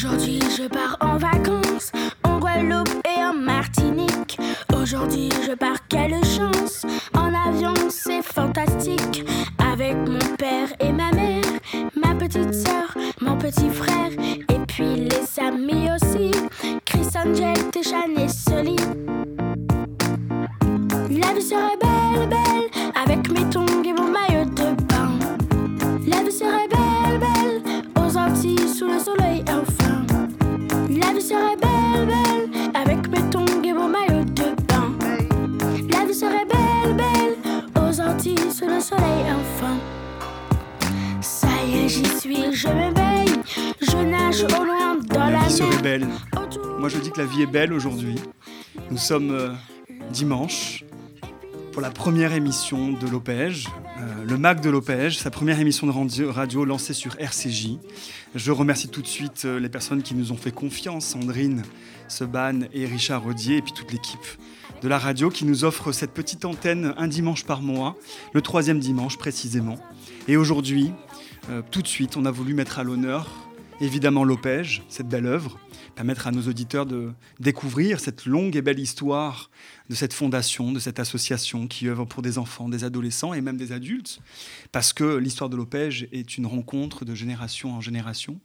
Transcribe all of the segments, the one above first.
Aujourd'hui, je pars en vacances en Guadeloupe et en Martinique. Aujourd'hui, je pars, quelle chance! En avion, c'est fantastique. Avec mon père et ma mère, ma petite soeur, mon petit frère, j'y suis, je m'éveille, je nage au loin dans la La vie serait belle. Moi je dis que la vie est belle aujourd'hui. Nous sommes euh, dimanche pour la première émission de l'Opège, euh, le MAC de l'Opège, sa première émission de radio, radio lancée sur RCJ. Je remercie tout de suite euh, les personnes qui nous ont fait confiance, Sandrine Seban et Richard Rodier, et puis toute l'équipe de la radio qui nous offre cette petite antenne un dimanche par mois, le troisième dimanche précisément. Et aujourd'hui, euh, tout de suite, on a voulu mettre à l'honneur évidemment l'Opège, cette belle œuvre, permettre à nos auditeurs de découvrir cette longue et belle histoire de cette fondation, de cette association qui œuvre pour des enfants, des adolescents et même des adultes, parce que l'histoire de l'Opège est une rencontre de génération en génération,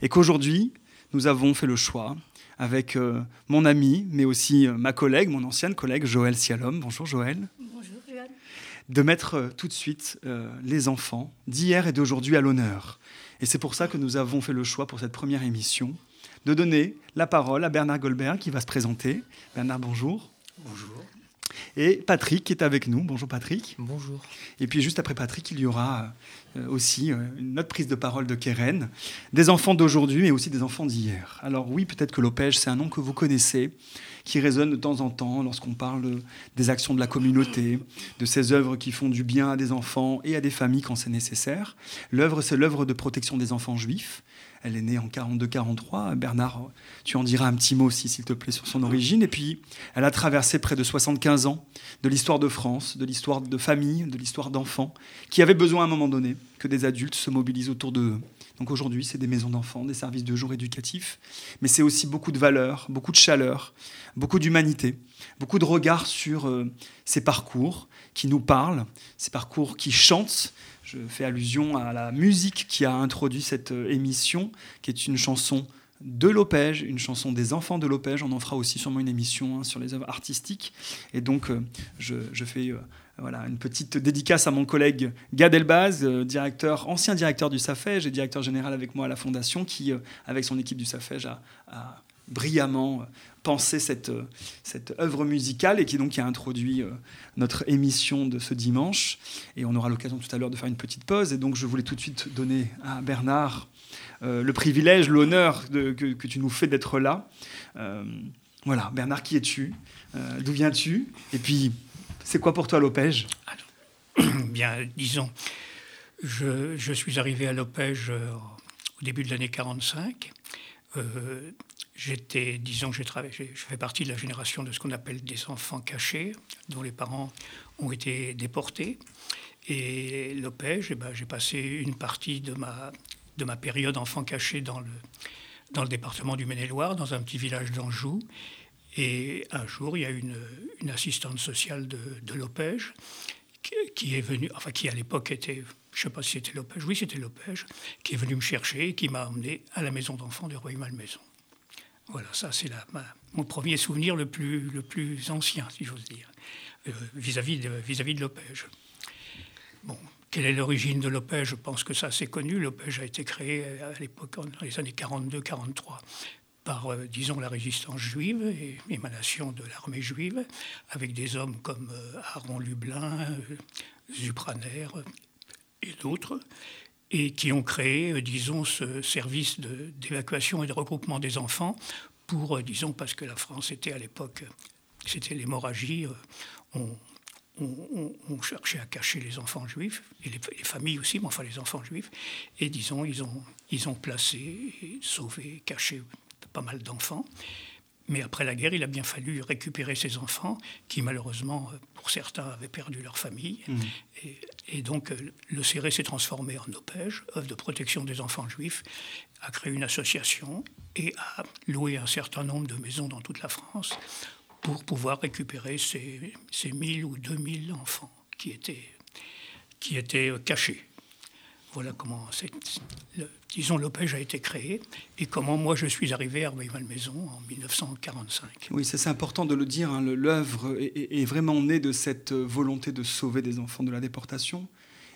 et qu'aujourd'hui, nous avons fait le choix, avec euh, mon ami, mais aussi euh, ma collègue, mon ancienne collègue Joël Sialom, bonjour Joël, Bonjour. De mettre euh, tout de suite euh, les enfants d'hier et d'aujourd'hui à l'honneur. Et c'est pour ça que nous avons fait le choix pour cette première émission de donner la parole à Bernard Goldberg qui va se présenter. Bernard, bonjour. Bonjour. Et Patrick qui est avec nous. Bonjour Patrick. Bonjour. Et puis juste après Patrick, il y aura euh, aussi euh, une autre prise de parole de Keren, des enfants d'aujourd'hui mais aussi des enfants d'hier. Alors oui, peut-être que l'Opège, c'est un nom que vous connaissez, qui résonne de temps en temps lorsqu'on parle des actions de la communauté, de ces œuvres qui font du bien à des enfants et à des familles quand c'est nécessaire. L'œuvre, c'est l'œuvre de protection des enfants juifs. Elle est née en 42-43. Bernard, tu en diras un petit mot aussi, s'il te plaît, sur son origine. Et puis, elle a traversé près de 75 ans de l'histoire de France, de l'histoire de famille, de l'histoire d'enfants, qui avaient besoin à un moment donné que des adultes se mobilisent autour d'eux. Donc aujourd'hui, c'est des maisons d'enfants, des services de jour éducatifs, mais c'est aussi beaucoup de valeurs, beaucoup de chaleur, beaucoup d'humanité, beaucoup de regard sur euh, ces parcours qui nous parlent, ces parcours qui chantent. Je fais allusion à la musique qui a introduit cette euh, émission, qui est une chanson de l'Opège, une chanson des enfants de l'Opège. On en fera aussi sûrement une émission hein, sur les œuvres artistiques. Et donc, euh, je, fais euh, voilà, une petite dédicace à mon collègue Gad Elbaz, directeur, ancien directeur du SAFEJ et directeur général avec moi à la Fondation, qui, avec son équipe du SAFEJ, a brillamment euh, pensé cette, euh, cette œuvre musicale et qui donc a introduit euh, notre émission de ce dimanche. Et on aura l'occasion tout à l'heure de faire une petite pause. Et donc, je voulais tout de suite donner à Bernard le privilège, l'honneur que, tu nous fais d'être là. Voilà, Bernard, qui es-tu? D'où viens-tu? Et puis, c'est quoi pour toi l'Opège? Bien, disons, je, je suis arrivé à l'Opège au début de l'année 45. Euh, J'étais, disons, j'ai travaillé, je fais partie de la génération de ce qu'on appelle des enfants cachés, dont les parents ont été déportés. Et l'Opège, eh ben, j'ai passé une partie de ma, de ma période enfant caché dans le, dans le département du Maine-et-Loire, dans un petit village d'Anjou. Et un jour, il y a une, une assistante sociale de, de l'Opège qui est venue, enfin qui à l'époque était, je ne sais pas si c'était l'Opège, oui c'était l'Opège, qui est venue me chercher et qui m'a emmené à la maison d'enfants de Rueil-Malmaison. Voilà, ça c'est mon premier souvenir le plus, ancien, si j'ose dire, euh, vis-à-vis de, de l'Opège. Bon, quelle est l'origine de l'Opège Je pense que ça c'est connu. L'Opège a été créé à l'époque, dans les années 42-43, par, euh, disons, la résistance juive et émanation de l'armée juive, avec des hommes comme euh, Aaron Lublin, euh, Zupraner euh, et d'autres, et qui ont créé, euh, disons, ce service d'évacuation et de regroupement des enfants pour, euh, disons, parce que la France était à l'époque, c'était l'hémorragie, euh, on, on- on- on cherchait à cacher les enfants juifs, et les, les familles aussi, mais enfin les enfants juifs, et disons, ils ont, ils ont placé, et sauvé, caché pas mal d'enfants. Mais après la guerre, il a bien fallu récupérer ces enfants qui, malheureusement, pour certains, avaient perdu leur famille. Et Et donc, le CERE s'est transformé en OPEJ, œuvre de protection des enfants juifs, a créé une association et a loué un certain nombre de maisons dans toute la France pour pouvoir récupérer ces, ces 1000 ou 2000 enfants qui étaient, qui étaient cachés. Voilà comment, le, disons, l'OPEJ a été créé et comment moi je suis arrivé à Rueil-Malmaison en 1945. Oui, c'est important de le dire. Hein, L'œuvre est, vraiment née de cette volonté de sauver des enfants de la déportation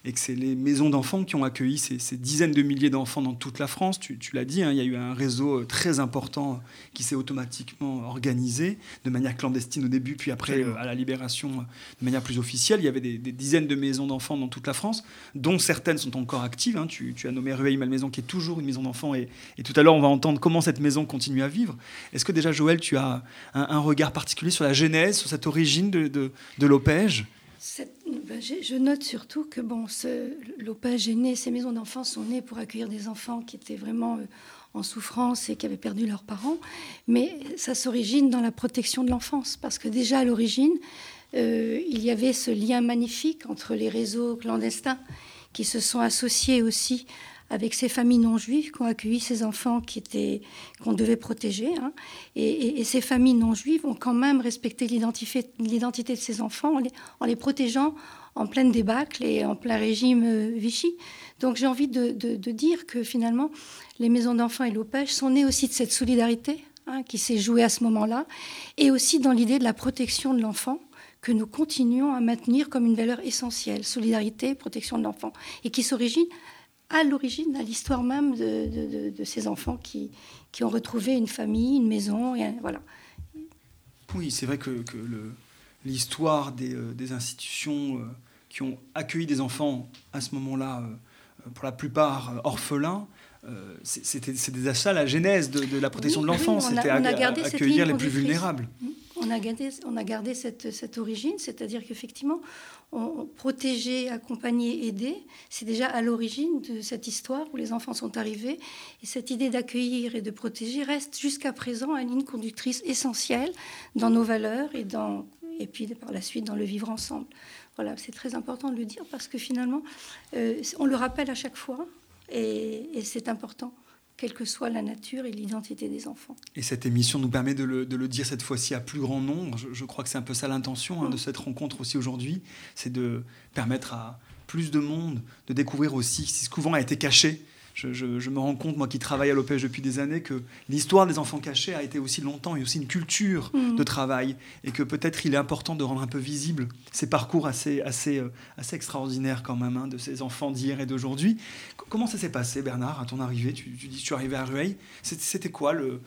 et que c'est les maisons d'enfants qui ont accueilli ces, dizaines de milliers d'enfants dans toute la France. Tu, l'as dit, hein, il y a eu un réseau euh, très important qui s'est automatiquement organisé de manière clandestine au début, puis après euh, à la libération euh, de manière plus officielle. Il y avait des, dizaines de maisons d'enfants dans toute la France, dont certaines sont encore actives. Hein. Tu, as nommé Rueil Malmaison qui est toujours une maison d'enfants et, tout à l'heure on va entendre comment cette maison continue à vivre. Est-ce que déjà Joël, tu as un, regard particulier sur la genèse, sur cette origine de, de, de l'OPEJ ben, je note surtout que bon, l'OPAGE est né, ces maisons d'enfants sont nées pour accueillir des enfants qui étaient vraiment euh, en souffrance et qui avaient perdu leurs parents, mais ça s'origine dans la protection de l'enfance, parce que déjà à l'origine, euh, il y avait ce lien magnifique entre les réseaux clandestins qui se sont associés aussi avec ces familles non juives qui ont accueilli ces enfants qui étaient qu'on devait protéger. Hein. Et, ces familles non juives ont quand même respecté l'identité de ces enfants en les, protégeant en pleine débâcle et en plein régime euh, Vichy. Donc j'ai envie de, dire que finalement, les maisons d'enfants et l'OPEJ sont nées aussi de cette solidarité hein, qui s'est jouée à ce moment-là, et aussi dans l'idée de la protection de l'enfant que nous continuons à maintenir comme une valeur essentielle, solidarité, protection de l'enfant, et qui s'origine à l'origine, à l'histoire même de, ces enfants qui, qui, ont retrouvé une famille, une maison. Et, voilà. Oui, c'est vrai que, l'histoire des, euh, des, institutions euh, qui ont accueilli des enfants à ce moment-là, euh, pour la plupart orphelins, c'était déjà la genèse de, la protection de l'enfance, c'était accueillir les plus vulnérables. On a gardé, cette, origine, c'est-à-dire qu'effectivement, protéger, accompagner, aider, c'est déjà à l'origine de cette histoire où les enfants sont arrivés. Et cette idée d'accueillir et de protéger reste jusqu'à présent une ligne conductrice essentielle dans nos valeurs et, dans, et puis par la suite dans le vivre ensemble. Voilà, c'est très important de le dire parce que finalement, euh, on le rappelle à chaque fois et c'est important quelle que soit la nature et l'identité des enfants. Et cette émission nous permet de le, dire cette fois-ci à plus grand nombre. Je, crois que c'est un peu ça l'intention hein, de cette rencontre aussi aujourd'hui, c'est de permettre à plus de monde de découvrir aussi ce qui souvent a été caché je, me rends compte, moi qui travaille à l'OPEJ depuis des années, que l'histoire des enfants cachés a été aussi longtemps et aussi une culture mm. de travail. Et que peut-être il est important de rendre un peu visible ces parcours assez, assez, euh, assez extraordinaires quand même hein, de ces enfants d'hier et d'aujourd'hui. Comment ça s'est passé, Bernard, à ton arrivée? Tu, dis que tu es arrivé à Rueil. C'était quoi le,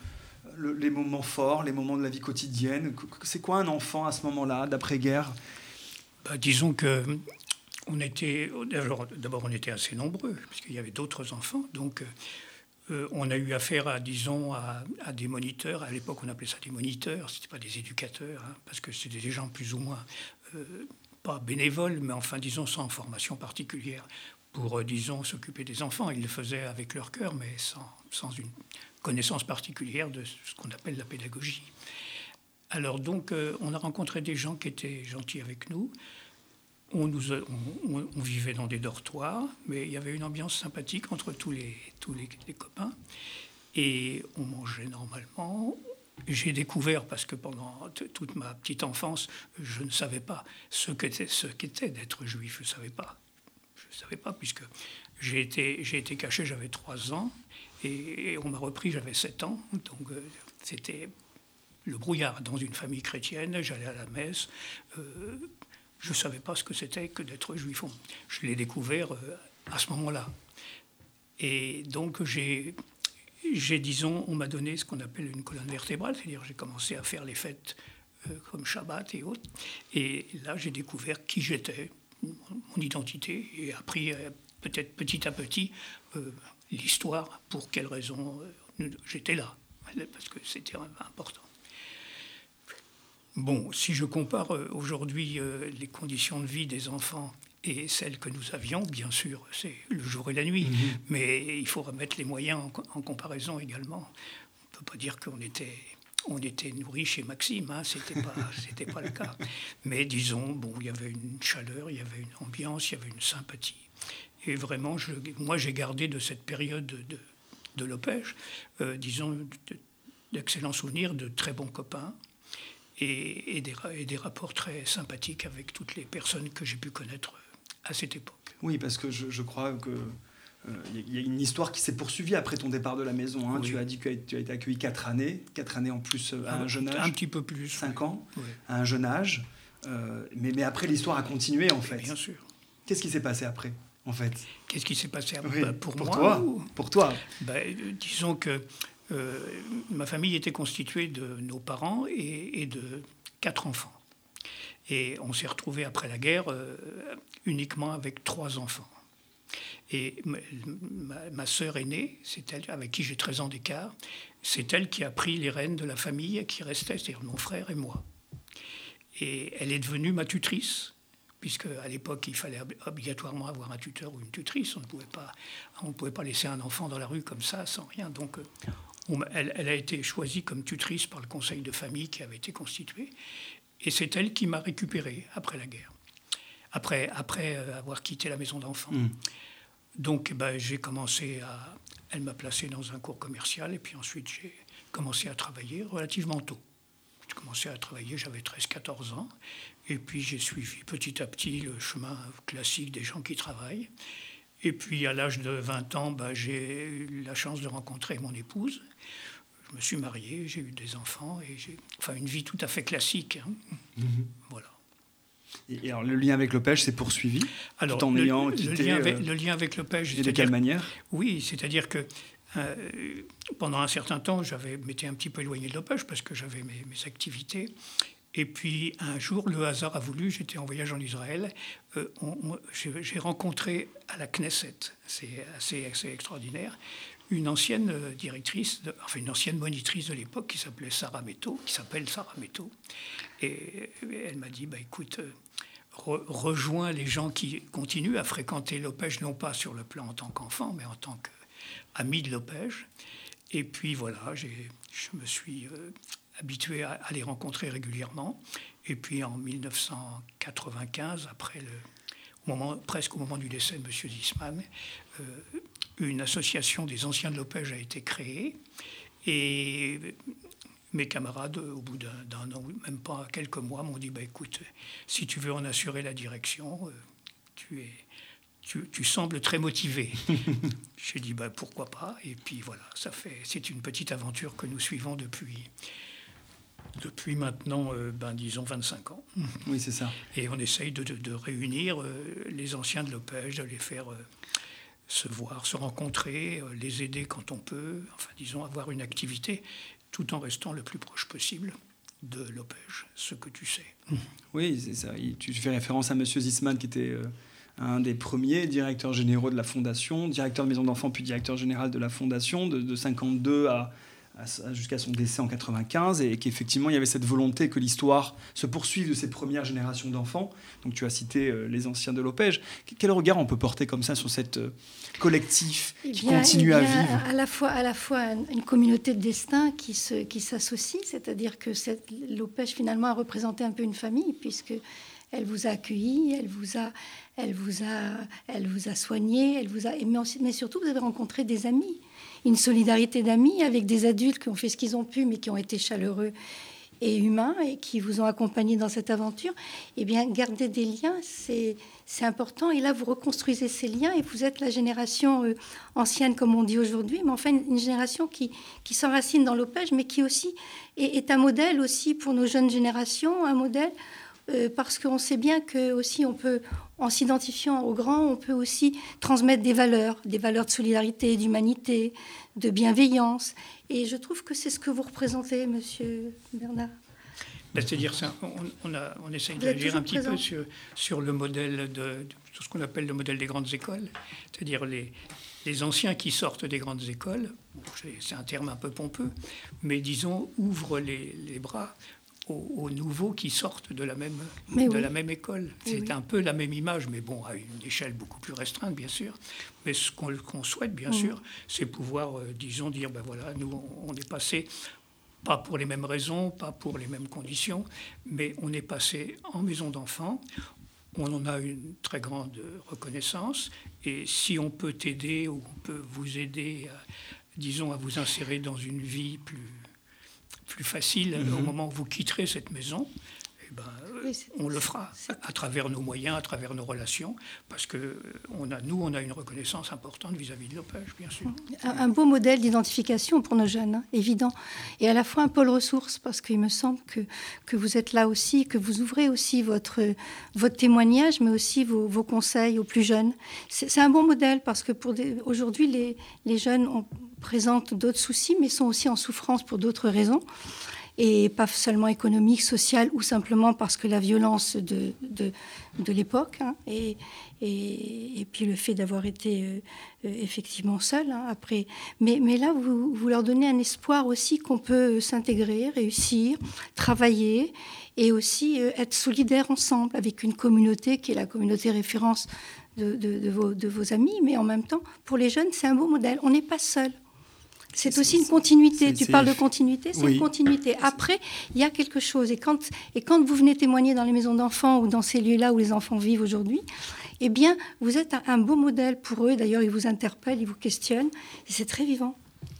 les moments forts, les moments de la vie quotidienne? C'est quoi un enfant à ce moment-là, d'après-guerre? Bah, Disons que on était, d'abord, on était assez nombreux, puisqu'il y avait d'autres enfants. Donc, euh, on a eu affaire à, disons, à, des moniteurs. À l'époque, on appelait ça des moniteurs, ce n'était pas des éducateurs, hein, parce que c'était des gens plus ou moins, euh, pas bénévoles, mais enfin, disons, sans formation particulière pour, euh, disons, s'occuper des enfants. Ils le faisaient avec leur cœur, mais sans, sans une connaissance particulière de ce qu'on appelle la pédagogie. Alors donc, on a rencontré des gens qui étaient gentils avec nous on, nous on, vivait dans des dortoirs, mais il y avait une ambiance sympathique entre tous les, tous les, copains. Et on mangeait normalement. J'ai découvert, parce que pendant toute ma petite enfance, je ne savais pas ce qu'était, qu'était d'être juif. Je ne savais pas. Je savais pas, puisque j'ai été, été caché, j'avais 3 ans, et, on m'a repris, j'avais 7 ans. Donc euh, c'était le brouillard dans une famille chrétienne. J'allais à la messe. Euh, je ne savais pas ce que c'était que d'être juif. Je l'ai découvert euh, à ce moment-là. Et donc, j'ai, j'ai, disons, on m'a donné ce qu'on appelle une colonne vertébrale, c'est-à-dire j'ai commencé à faire les fêtes euh, comme Shabbat et autres. Et là, j'ai découvert qui j'étais, mon identité, et appris euh, peut-être petit à petit l'histoire, pour quelles raisons j'étais là, parce que c'était important. Bon, si je compare euh, aujourd'hui euh, les conditions de vie des enfants et celles que nous avions, bien sûr, c'est le jour et la nuit, mhm. mais il faut remettre les moyens en, comparaison également. On ne peut pas dire qu'on était on était nourri chez Maxime, hein, c'était pas, c'était pas le cas. Mais disons, bon, il y avait une chaleur, il y avait une ambiance, il y avait une sympathie. Et vraiment, je, moi, j'ai gardé de cette période de, de l'Opège, euh, disons, d'excellents souvenirs, de très bons copains et, et, des, et, des, rapports très sympathiques avec toutes les personnes que j'ai pu connaître à cette époque. Oui, parce que je, je crois que il y a une histoire qui s'est poursuivie après ton départ de la maison. Hein. Tu as dit que tu as été accueilli quatre années, quatre années en plus à un, jeune âge. Un petit peu plus. Cinq ans, à un jeune âge. Euh, mais, mais, après, l'histoire a continué, en fait. Bien sûr. Qu'est-ce qui s'est passé après, en fait? Qu'est-ce qui s'est passé après? Bah, pour, pour, moi toi, Pour toi bah, Disons que euh, ma famille était constituée de nos parents et, de quatre enfants. Et on s'est retrouvé après la guerre euh, uniquement avec trois enfants. Et ma, ma sœur aînée, c'est elle avec qui j'ai 13 ans d'écart, c'est elle qui a pris les rênes de la famille qui restait, c'est-à-dire mon frère et moi. Et elle est devenue ma tutrice, puisque à l'époque il fallait obligatoirement avoir un tuteur ou une tutrice. On ne pouvait pas, on pouvait pas laisser un enfant dans la rue comme ça sans rien. Donc on, elle, elle, a été choisie comme tutrice par le conseil de famille qui avait été constitué. Et c'est elle qui m'a récupéré après la guerre, après, après avoir quitté la maison d'enfants. Mmh. Donc ben, j'ai commencé à... Elle m'a placé dans un cours commercial et puis ensuite j'ai commencé à travailler relativement tôt. J'ai commencé à travailler, j'avais 13-14 ans. Et puis j'ai suivi petit à petit le chemin classique des gens qui travaillent. Et puis à l'âge de 20 ans, ben, j'ai eu la chance de rencontrer mon épouse. Je me suis marié, j'ai eu des enfants et j'ai enfin une vie tout à fait classique. Hein. Mm -hmm. Voilà. Et alors, le lien avec le pêche s'est poursuivi alors, tout en le, ayant le quitté, lien, avec, euh, le lien avec pêche. Et de quelle manière? Oui, c'est-à-dire que euh, pendant un certain temps, j'avais m'étais un petit peu éloigné de pêche parce que j'avais mes, mes, activités. Et puis un jour, le hasard a voulu, j'étais en voyage en Israël, euh, j'ai rencontré à la Knesset, c'est assez, extraordinaire, une ancienne directrice, de, enfin une ancienne monitrice de l'époque qui s'appelait Sarah Meto, qui s'appelle Sarah Meto. Et elle m'a dit, bah, écoute, euh, re, rejoins les gens qui continuent à fréquenter l'Opège, non pas sur le plan en tant qu'enfant, mais en tant qu'ami de l'Opège. Et puis voilà, je me suis euh, habitué à, à, les rencontrer régulièrement. Et puis en 1995, après le, au moment, presque au moment du décès de M. Zisman, euh, une association des anciens de l'Opège a été créée. Et mes camarades, au bout d'un an, même pas quelques mois, m'ont dit bah, écoute, si tu veux en assurer la direction, euh, tu, es, tu, tu, sembles très motivé. J'ai dit bah, pourquoi pas? Et puis voilà, ça fait, c'est une petite aventure que nous suivons depuis. Depuis maintenant, euh, ben, disons 25 ans. Oui, c'est ça. Et on essaye de, de, de réunir euh, les anciens de l'OPEJ, de les faire se voir, se rencontrer, les aider quand on peut, enfin disons avoir une activité tout en restant le plus proche possible de l'OPEJ, ce que tu sais. Oui, c'est ça. Tu fais référence à M. Zisman, qui était euh, un des premiers directeurs généraux de la Fondation, directeur de maison d'enfants, puis directeur général de la Fondation, de, de 52 à, jusqu'à son décès en 95 et qu'effectivement il y avait cette volonté que l'histoire se poursuive de ces premières générations d'enfants. Donc tu as cité euh, les anciens de l'Opège. Quel regard on peut porter comme ça sur cette euh, collectif eh qui continue eh à vivre? à la fois à la fois une communauté de destin qui se qui s'associe, c'est-à-dire que l'Opège finalement a représenté un peu une famille puisque elle vous a accueilli, elle vous a, elle vous a, elle vous a soigné, elle vous a, mais surtout vous avez rencontré des amis une solidarité d'amis avec des adultes qui ont fait ce qu'ils ont pu, mais qui ont été chaleureux et humains et qui vous ont accompagné dans cette aventure, eh bien, garder des liens, c'est important. Et là, vous reconstruisez ces liens et vous êtes la génération euh, ancienne, comme on dit aujourd'hui, mais enfin, une, génération qui, qui s'enracine dans l'opège, mais qui aussi est, est, un modèle aussi pour nos jeunes générations, un modèle euh, parce qu'on sait bien que aussi on peut, en s'identifiant aux grands, on peut aussi transmettre des valeurs, des valeurs de solidarité, d'humanité, de bienveillance. Et je trouve que c'est ce que vous représentez, Monsieur Bernard. Ben, C'est-à-dire, on, on, a, on essaye d'agir un petit présent. peu sur, sur, le modèle de, de ce qu'on appelle le modèle des grandes écoles, c'est-à-dire les, les anciens qui sortent des grandes écoles, c'est un terme un peu pompeux, mais disons, ouvrent les, les bras aux, aux, nouveaux qui sortent de la même, mais de oui. la même école. C'est oui. un peu la même image, mais bon, à une échelle beaucoup plus restreinte, bien sûr. Mais ce qu'on qu souhaite, bien mmh. sûr, c'est pouvoir, euh, disons, dire, ben voilà, nous, on est passé pas pour les mêmes raisons, pas pour les mêmes conditions, mais on est passé en maison d'enfants. On en a une très grande reconnaissance. Et si on peut t'aider ou on peut vous aider, disons, à vous insérer dans une vie plus, plus facile au mhm. moment où vous quitterez cette maison, eh ben, on le fera à travers nos moyens, à travers nos relations, parce que euh, on a, nous, on a une reconnaissance importante vis-à-vis de l'OPEJ, bien sûr. Un, beau modèle d'identification pour nos jeunes, hein, évident. Et à la fois un pôle ressources, parce qu'il me semble que, que vous êtes là aussi, que vous ouvrez aussi votre, votre témoignage, mais aussi vos, vos conseils aux plus jeunes. C'est un bon modèle, parce que pour aujourd'hui, les, les jeunes ont, présentent d'autres soucis, mais sont aussi en souffrance pour d'autres raisons et pas seulement économique, social ou simplement parce que la violence de, de, de l'époque hein, et, et, et, puis le fait d'avoir été euh, euh, effectivement seul hein, après. Mais, mais là, vous, vous, leur donnez un espoir aussi qu'on peut s'intégrer, réussir, travailler et aussi euh, être solidaire ensemble avec une communauté qui est la communauté référence de, de, vos, de vos amis, mais en même temps, pour les jeunes, c'est un beau modèle. On n'est pas seul. C'est aussi une continuité. Tu parles de continuité, c'est une continuité. Après, il y a quelque chose. Et quand, et quand vous venez témoigner dans les maisons d'enfants ou dans ces lieux-là où les enfants vivent aujourd'hui, eh bien, vous êtes un, beau modèle pour eux. D'ailleurs, ils vous interpellent, ils vous questionnent. Et c'est très vivant.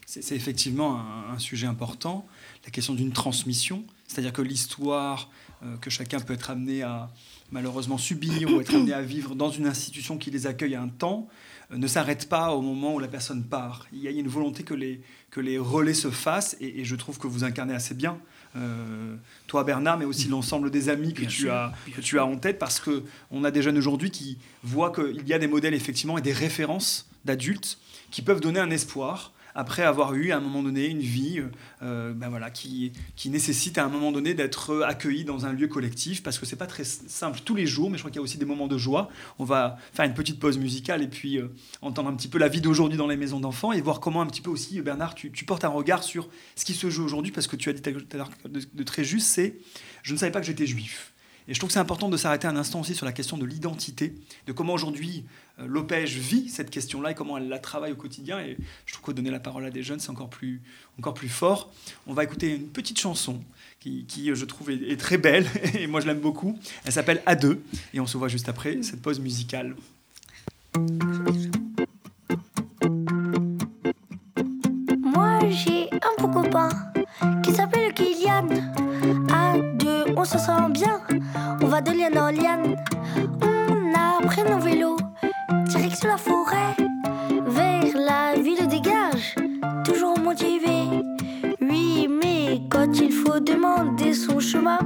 C'est effectivement un, sujet important, la question d'une transmission. C'est-à-dire que l'histoire euh, que chacun peut être amené à malheureusement subir ou être amené à vivre dans une institution qui les accueille à un temps, ne s'arrête pas au moment où la personne part. Il y a une volonté que les, que les relais se fassent et, je trouve que vous incarnez assez bien. Euh, toi Bernard, mais aussi l'ensemble des amis que, tu, as, que tu as en tête, parce qu'on a des jeunes aujourd'hui qui voient qu'il y a des modèles effectivement et des références d'adultes qui peuvent donner un espoir après avoir eu à un moment donné une vie euh, ben voilà, qui, qui nécessite à un moment donné d'être accueilli dans un lieu collectif, parce que c'est pas très simple tous les jours, mais je crois qu'il y a aussi des moments de joie. On va faire une petite pause musicale et puis euh, entendre un petit peu la vie d'aujourd'hui dans les maisons d'enfants et voir comment un petit peu aussi, Bernard, tu, tu, portes un regard sur ce qui se joue aujourd'hui, parce que tu as dit tout à l'heure de très juste, c'est je ne savais pas que j'étais juif. Et je trouve que c'est important de s'arrêter un instant aussi sur la question de l'identité, de comment aujourd'hui euh, l'OPEJ vit cette question-là et comment elle la travaille au quotidien. Et je trouve que donner la parole à des jeunes, c'est encore plus, encore plus fort. On va écouter une petite chanson qui, qui je trouve, est, très belle et moi je l'aime beaucoup. Elle s'appelle A2 et on se voit juste après cette pause musicale. Moi j'ai un beau copain qui s'appelle Kylian. A2, on se sent bien. On va de liane en liane. On a pris nos vélos, direction la forêt, vers la ville des gages, toujours motivé. Oui, mais quand il faut demander son chemin,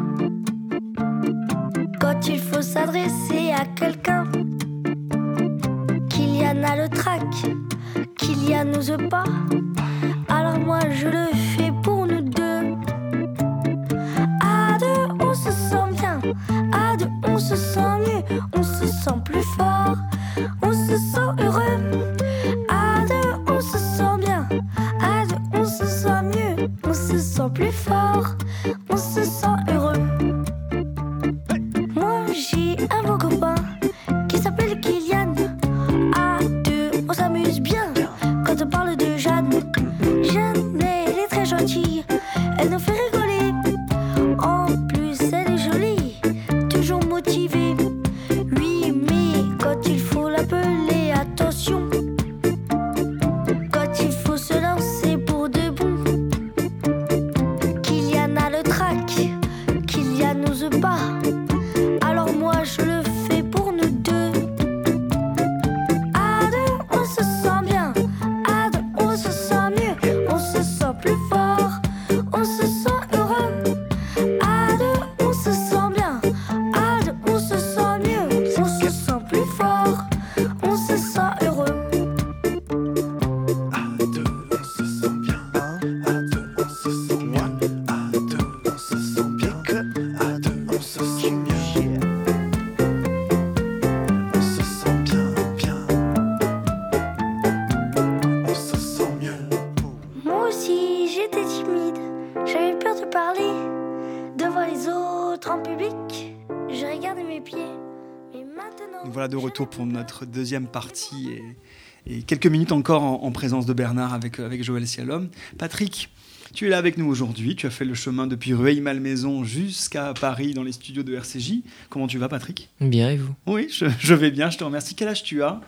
quand il faut s'adresser à quelqu'un, qu'il y en a le trac, qu'il y a nous pas, alors moi je le fais pour pour notre deuxième partie. Et, et quelques minutes encore en, présence de Bernard avec, avec Joël Sialom. Patrick, tu es là avec nous aujourd'hui. Tu as fait le chemin depuis Rueil-Malmaison jusqu'à Paris dans les studios de RCJ. Comment tu vas, Patrick? Bien, et vous? Oui, je, vais bien. Je te remercie. Quel âge tu as?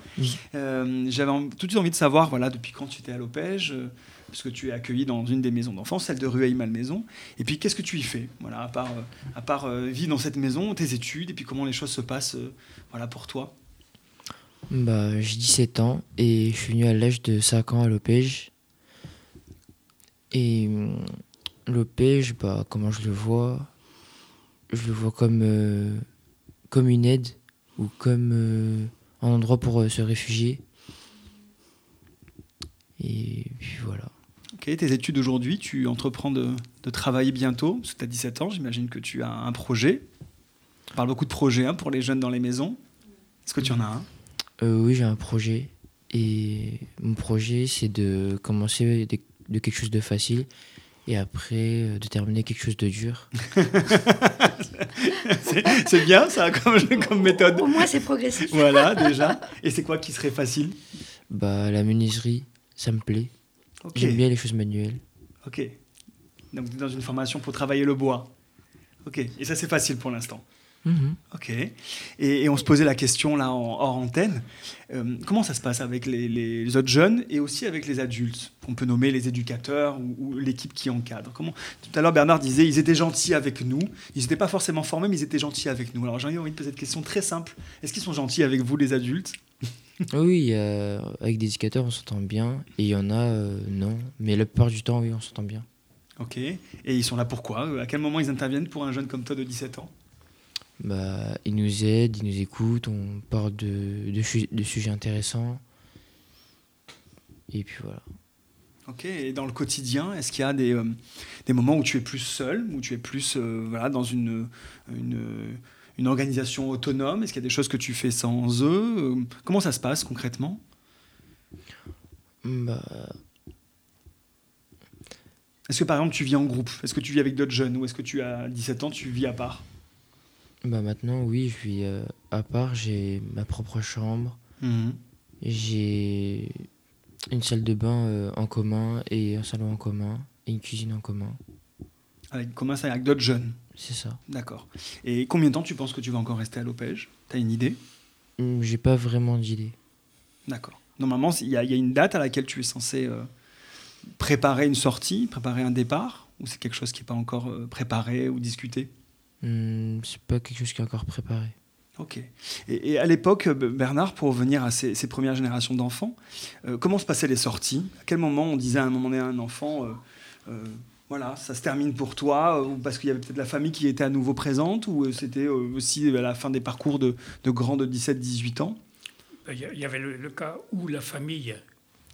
Euh, J'avais tout de suite envie de savoir voilà, depuis quand tu étais à Lopège, euh, parce que tu es accueilli dans une des maisons d'enfants, celle de Rueil-Malmaison. Et puis, qu'est-ce que tu y fais? Voilà, À part, euh, à part vivre dans cette maison, tes études, et puis comment les choses se passent voilà, pour toi? Bah, J'ai 17 ans et je suis venu à l'âge de 5 ans à Lopège. Et hum, l'OPEJ, bah, comment je le vois? Je le vois comme, euh, comme une aide ou comme euh, un endroit pour euh, se réfugier. Et puis voilà. Ok, tes études aujourd'hui, tu entreprends de, de, travailler bientôt, parce que tu as 17 ans, j'imagine que tu as un projet. On parle beaucoup de projets hein, pour les jeunes dans les maisons. Est-ce que tu en as un? Oui, j'ai un projet. Et mon projet, c'est de commencer de quelque chose de facile et après euh, de terminer quelque chose de dur. c'est bien ça comme, comme méthode. Pour moi, c'est progressif. voilà, déjà. Et c'est quoi qui serait facile? Bah, la menuiserie, ça me plaît. J'aime bien les choses manuelles. Ok. Donc, dans une formation pour travailler le bois. Ok. Et ça, c'est facile pour l'instant. Mhm. Ok. Et, on se posait la question là en, hors antenne. Euh, comment ça se passe avec les, autres jeunes et aussi avec les adultes qu'on peut nommer les éducateurs ou, l'équipe qui encadre? Comment Tout à l'heure Bernard disait ils étaient gentils avec nous. Ils n'étaient pas forcément formés, mais ils étaient gentils avec nous. Alors j'ai envie de poser cette question très simple. Est-ce qu'ils sont gentils avec vous les adultes? Oui, avec des éducateurs on s'entend bien et il y en a euh, non, mais la plupart du temps oui on s'entend bien. Ok. Et ils sont là pourquoi? À quel moment ils interviennent pour un jeune comme toi de 17 ans? Bah, ils nous aident, ils nous écoutent, on parle de, de, sujets intéressants. Et puis voilà. Ok, et dans le quotidien, est-ce qu'il y a des, euh, des, moments où tu es plus seul, où tu es plus euh, voilà, dans une, une, une organisation autonome? Est-ce qu'il y a des choses que tu fais sans eux? Comment ça se passe concrètement? Bah... Est-ce que par exemple tu vis en groupe? Est-ce que tu vis avec d'autres jeunes? Ou est-ce que tu as 17 ans, tu vis à part? Bah maintenant, oui, je vis euh, à part. J'ai ma propre chambre. Mhm. J'ai une salle de bain euh, en commun et un salon en commun et une cuisine en commun. Avec commun, c'est avec d'autres jeunes C'est ça. D'accord. Et combien de temps tu penses que tu vas encore rester à l'Opège T'as une idée? Hum, J'ai pas vraiment d'idée. D'accord. Normalement, il y, a une date à laquelle tu es censé euh, préparer une sortie, préparer un départ? Ou c'est quelque chose qui n'est pas encore préparé ou discuté? Hmm, c'est pas quelque chose qui est encore préparé. Ok. Et, à l'époque, Bernard, pour revenir à ces, premières générations d'enfants, euh, comment se passaient les sorties? À quel moment on disait à un moment donné à un enfant, euh, euh, voilà, ça se termine pour toi, ou parce qu'il y avait peut-être la famille qui était à nouveau présente, ou c'était aussi à la fin des parcours de, grands de 17-18 ans? Il y avait le, cas où la famille,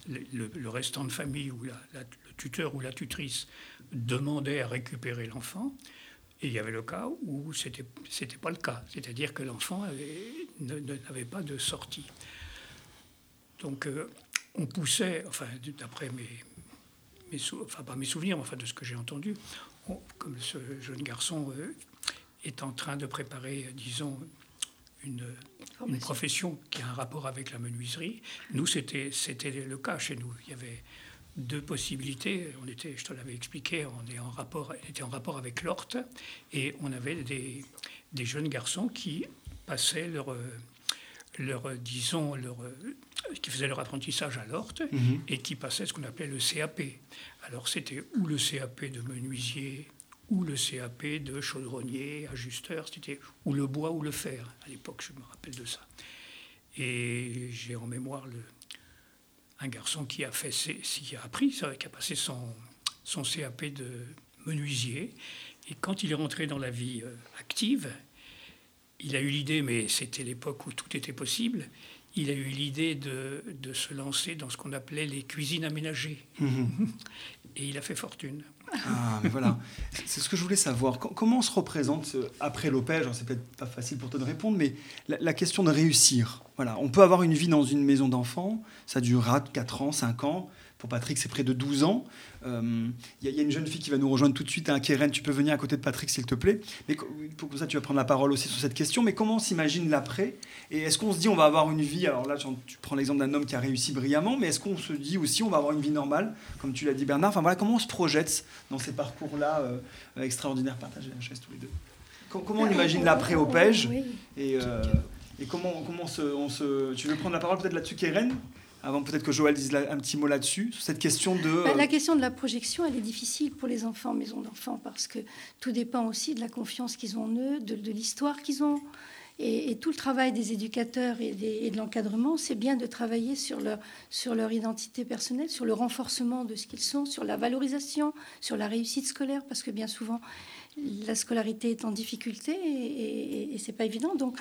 le, restant de famille, ou la, le tuteur ou la tutrice demandait à récupérer l'enfant. Et il y avait le cas où ce n'était pas le cas, c'est-à-dire que l'enfant n'avait pas de sortie. Donc euh, on poussait, enfin d'après mes, mes enfin pas mes souvenirs, enfin de ce que j'ai entendu, comme ce jeune garçon euh, est en train de préparer, disons, une, une, profession qui a un rapport avec la menuiserie. Nous, c'était le cas chez nous. Il y avait deux possibilités. On était, je te l'avais expliqué, on, est en rapport, était en rapport avec l'Orte et on avait des, des, jeunes garçons qui passaient leur, leur disons, leur, qui faisaient leur apprentissage à l'Orte mhm. et qui passaient ce qu'on appelait le CAP. Alors c'était ou le CAP de menuisier ou le CAP de chaudronnier, ajusteur, c'était ou le bois ou le fer. À l'époque, je me rappelle de ça. Et j'ai en mémoire le, un garçon qui a, fait, qui a appris, qui a passé son, son CAP de menuisier. Et quand il est rentré dans la vie euh, active, il a eu l'idée, mais c'était l'époque où tout était possible, il a eu l'idée de, de, se lancer dans ce qu'on appelait les cuisines aménagées. Mhm. Et il a fait fortune. Ah, mais voilà. C'est ce que je voulais savoir. Comment on se représente euh, après l'opège? C'est peut-être pas facile pour toi de répondre, mais la, question de réussir. Voilà. On peut avoir une vie dans une maison d'enfants, ça durera 4 ans, 5 ans. pour Patrick, c'est près de 12 ans. Il y, a une jeune fille qui va nous rejoindre tout de suite, un hein, tu peux venir à côté de Patrick, s'il te plaît. Mais pour ça, tu vas prendre la parole aussi sur cette question. Mais comment on s'imagine l'après? Et est-ce qu'on se dit on va avoir une vie Alors là, tu prends l'exemple d'un homme qui a réussi brillamment, mais est-ce qu'on se dit aussi on va avoir une vie normale, comme tu l'as dit Bernard? Enfin voilà, comment on se projette dans ces parcours-là extraordinaires? Partagez la chaise tous les deux. Comment on imagine l'après au PEJ et, et, comment, comment on se, Tu veux prendre la parole peut-être là-dessus, Keren avant peut-être que Joël dise un petit mot là-dessus, sur cette question de... Bah, la question de la projection, elle est difficile pour les enfants en maison d'enfants, parce que tout dépend aussi de la confiance qu'ils ont en eux, de, l'histoire qu'ils ont. Et, tout le travail des éducateurs et, et de l'encadrement, c'est bien de travailler sur leur, sur leur identité personnelle, sur le renforcement de ce qu'ils sont, sur la valorisation, sur la réussite scolaire, parce que bien souvent, la scolarité est en difficulté et, et, c'est pas évident. Donc,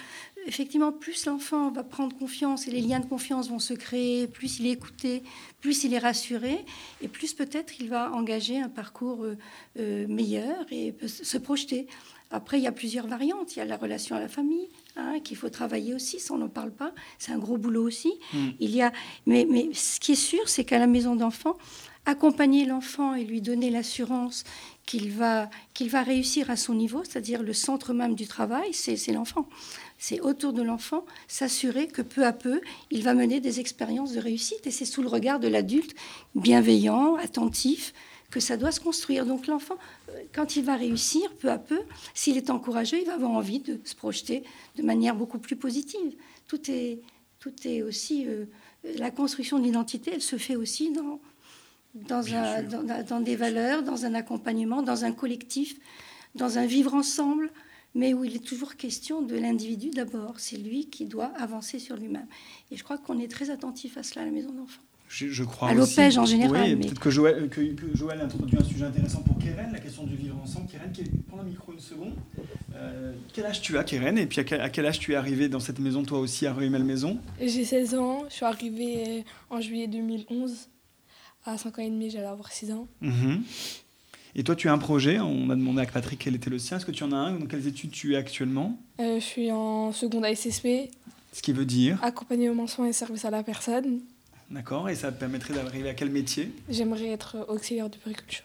effectivement, plus l'enfant va prendre confiance et les liens de confiance vont se créer, plus il est écouté, plus il est rassuré, et plus peut-être il va engager un parcours euh, euh, meilleur et se projeter. Après, il y a plusieurs variantes. Il y a la relation à la famille, hein, qu'il faut travailler aussi, ça on n'en parle pas. C'est un gros boulot aussi. Mm. Il y a, mais, mais ce qui est sûr, c'est qu'à la maison d'enfants, accompagner l'enfant et lui donner l'assurance qu'il va, va réussir à son niveau, c'est-à-dire le centre même du travail, c'est l'enfant. C'est autour de l'enfant s'assurer que peu à peu, il va mener des expériences de réussite. Et c'est sous le regard de l'adulte bienveillant, attentif, que ça doit se construire. Donc l'enfant, euh, quand il va réussir, peu à peu, s'il est encouragé, il va avoir envie de se projeter de manière beaucoup plus positive. Tout est, tout est aussi... Euh, la construction de l'identité, elle se fait aussi dans, dans, un, dans, des valeurs, dans un accompagnement, dans un collectif, dans un vivre ensemble, mais où il est toujours question de l'individu d'abord. C'est lui qui doit avancer sur lui-même. Et je crois qu'on est très attentif à cela à la maison d'enfants. Je, crois à l'OPEJ en général. Oui, peut-être que Joël, que, Joël introduit un sujet intéressant pour Keren, la question du vivre ensemble. Keren, prends le micro une seconde. Euh, quel âge tu as, Keren Et puis à quel, âge tu es arrivé dans cette maison, toi aussi, à Rueil-Malmaison? J'ai 16 ans. Je suis arrivée en juillet 2011 à 5 ans et demi, j'allais avoir 6 ans. Mhm. Et toi, tu as un projet? On a demandé à Patrick quel était le sien. Est-ce que tu en as un? Dans quelles études tu es actuellement? Euh, Je suis en seconde ASSP. Ce qui veut dire? Accompagnement soins et service à la personne. D'accord. Et ça te permettrait d'arriver à quel métier? J'aimerais être auxiliaire de périculture.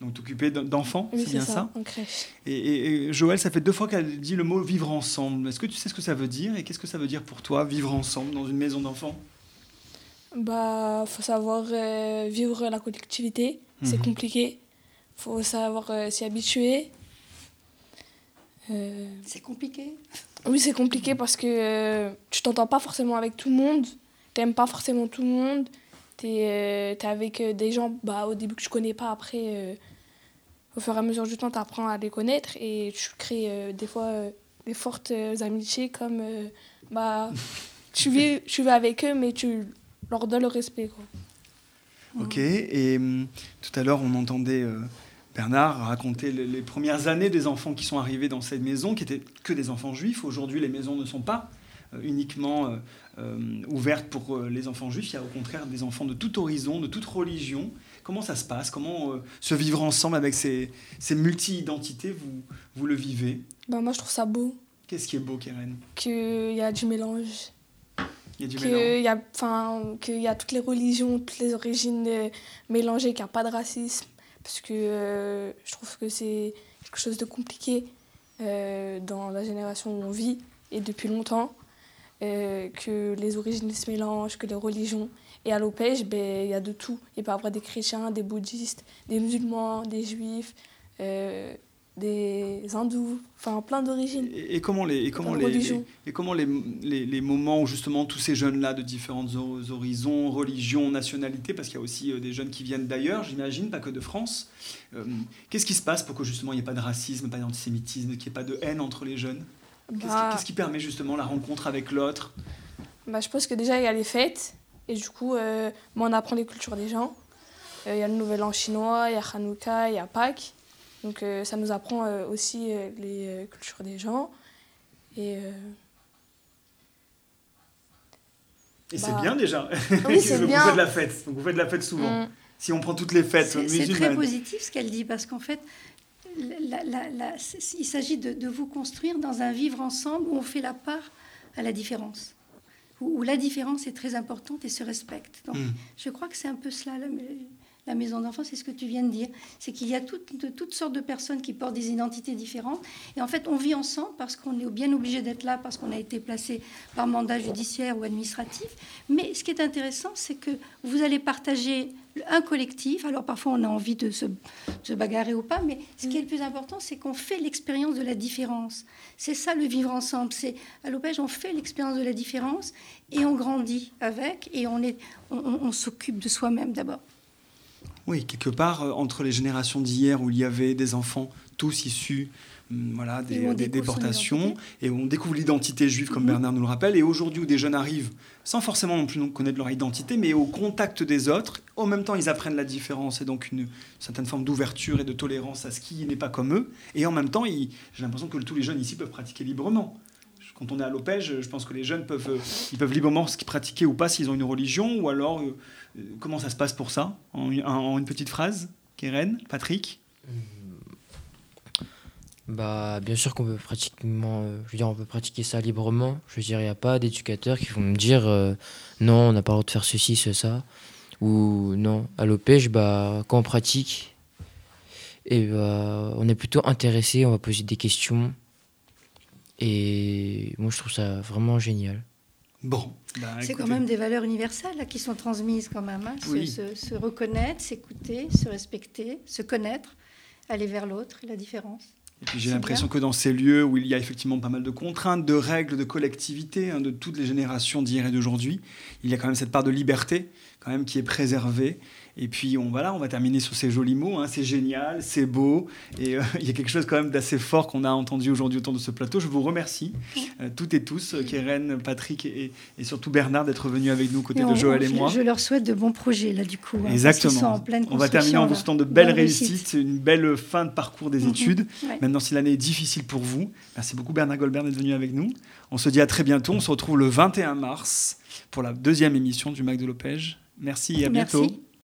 Donc t'occuper d'enfants, oui, c'est bien ça, ça, en crèche. Et, et, Joël, ça fait deux fois qu'elle dit le mot vivre ensemble. Est-ce que tu sais ce que ça veut dire? Et qu'est-ce que ça veut dire pour toi, vivre ensemble dans une maison d'enfants? Bah, faut savoir euh, vivre la collectivité. C'est mhm. compliqué. faut savoir euh, s'y habituer. Euh, c'est compliqué Oui, c'est compliqué parce que tu t'entends pas forcément avec tout le monde. T'aimes pas forcément tout le monde. T'es es avec des gens bah, au début que tu connais pas. Après, au fur et à mesure du temps, tu apprends à les connaître et tu crées des fois des fortes amitiés comme bah, tu, vis, tu vis avec eux, mais tu leur donne le respect. Quoi. Ok, et hum, tout à l'heure, on entendait euh, Bernard raconter les, premières années des enfants qui sont arrivés dans cette maison, qui étaient que des enfants juifs. Aujourd'hui, les maisons ne sont pas euh, uniquement euh, ouvertes pour les enfants juifs. Il y a au contraire des enfants de tout horizon, de toute religion. Comment ça se passe? Comment se vivre ensemble avec ces, ces multi-identités? Vous, vous le vivez? Bah Moi, je trouve ça beau. Qu'est-ce qui est beau, Keren? Qu'il y a du mélange il y a qu'il y a, toutes les religions, toutes les origines euh, mélangées, qu'il n'y a pas de racisme. Parce que euh, je trouve que c'est quelque chose de compliqué euh, dans la génération où on vit et depuis longtemps. que les origines se mélangent, que les religions. Et à l'Opège, ben, il y a de tout. Il peut y avoir des chrétiens, des bouddhistes, des musulmans, des juifs, des hindous, enfin plein d'origines. Et, comment les et comment les, et comment les, les, moments où justement tous ces jeunes là de différentes horizons, religions, nationalités, parce qu'il y a aussi euh, des jeunes qui viennent d'ailleurs, j'imagine, pas que de France. Euh, qu'est-ce qui se passe pour que justement il n'y ait pas de racisme, pas d'antisémitisme, qu'il n'y ait pas de haine entre les jeunes? Bah Qu'est-ce qui, permet justement la rencontre avec l'autre? Bah, je pense que déjà il y a les fêtes et du coup euh, on apprend les cultures des gens. Il y a le Nouvel An chinois, il y a Hanouka, il y a Pâques. Donc euh, ça nous apprend euh, aussi euh, les cultures des gens. Et, et c'est bah, bien déjà. Oui, c'est bien. Vous faites la fête. Donc vous faites la fête souvent. Mm. Si on prend toutes les fêtes C'est très positif ce qu'elle dit parce qu'en fait, il s'agit de, de, vous construire dans un vivre ensemble où on fait la part à la différence. où, la différence est très importante et se respecte. Donc, Mm. je crois que c'est un peu cela, la, la maison d'enfants, c'est ce que tu viens de dire. C'est qu'il y a toutes, sortes de personnes qui portent des identités différentes. Et en fait, on vit ensemble parce qu'on est bien obligé d'être là, parce qu'on a été placé par mandat judiciaire ou administratif. Mais ce qui est intéressant, c'est que vous allez partager un collectif. Alors parfois, on a envie de se, bagarrer ou pas, mais ce qui est le plus important, c'est qu'on fait l'expérience de la différence. C'est ça le vivre ensemble. C'est à l'Opège, on fait l'expérience de la différence et on grandit avec et on- on s'occupe de soi-même d'abord. Oui, quelque part, euh, entre les générations d'hier où il y avait des enfants tous issus hum, voilà, des, déportations, et où on découvre l'identité juive, comme Mhm. Bernard nous le rappelle, et aujourd'hui où des jeunes arrivent sans forcément non plus connaître leur identité, mais au contact des autres, en même temps ils apprennent la différence, et donc une certaine forme d'ouverture et de tolérance à ce qui n'est pas comme eux, et en même temps, j'ai l'impression que tous les jeunes ici peuvent pratiquer librement. Quand on est à l'Opège, je pense que les jeunes peuvent, euh, ils peuvent librement pratiquer ou pas s'ils ont une religion, ou alors euh, euh, comment ça se passe pour ça? En, une- petite phrase, Keren, Patrick? Bah, bien sûr qu'on peut pratiquer ça librement. Je veux il n'y a pas d'éducateurs qui vont me dire non, on n'a pas le droit de faire ceci, ce, ça. Ou non, à l'OPEJ, bah, quand on pratique, et bah, on est plutôt intéressé, on va poser des questions. Et moi, je trouve ça vraiment génial. Bon, bah, C'est quand même des valeurs universelles là, qui sont transmises quand même. hein. Se- Oui. Se, se reconnaître, s'écouter, se respecter, se connaître, aller vers l'autre, la différence. Et puis j'ai l'impression que dans ces lieux où il y a effectivement pas mal de contraintes, de règles, de collectivité, hein, de toutes les générations d'hier et d'aujourd'hui, il y a quand même cette part de liberté quand même qui est préservée. Et puis on, voilà, on va terminer sur ces jolis mots. hein. c'est génial, c'est beau. Et euh, il y a quelque chose quand même d'assez fort qu'on a entendu aujourd'hui autour de ce plateau. Je vous remercie euh, toutes et tous, euh, Keren, Patrick et, et surtout Bernard, d'être venus avec nous Et de Joël et moi. Je leur souhaite de bons projets là du coup. hein, Exactement. sont en pleine On va terminer en vous souhaitant de belles réussites, réussite. une belle fin de parcours des Mhm. études. Ouais. Maintenant, si l'année est difficile pour vous, merci beaucoup Bernard Goldberg d'être venu avec nous. On se dit à très bientôt. On se retrouve le 21 mars pour la deuxième émission du Mac de l'Opège. Merci et à Merci. bientôt.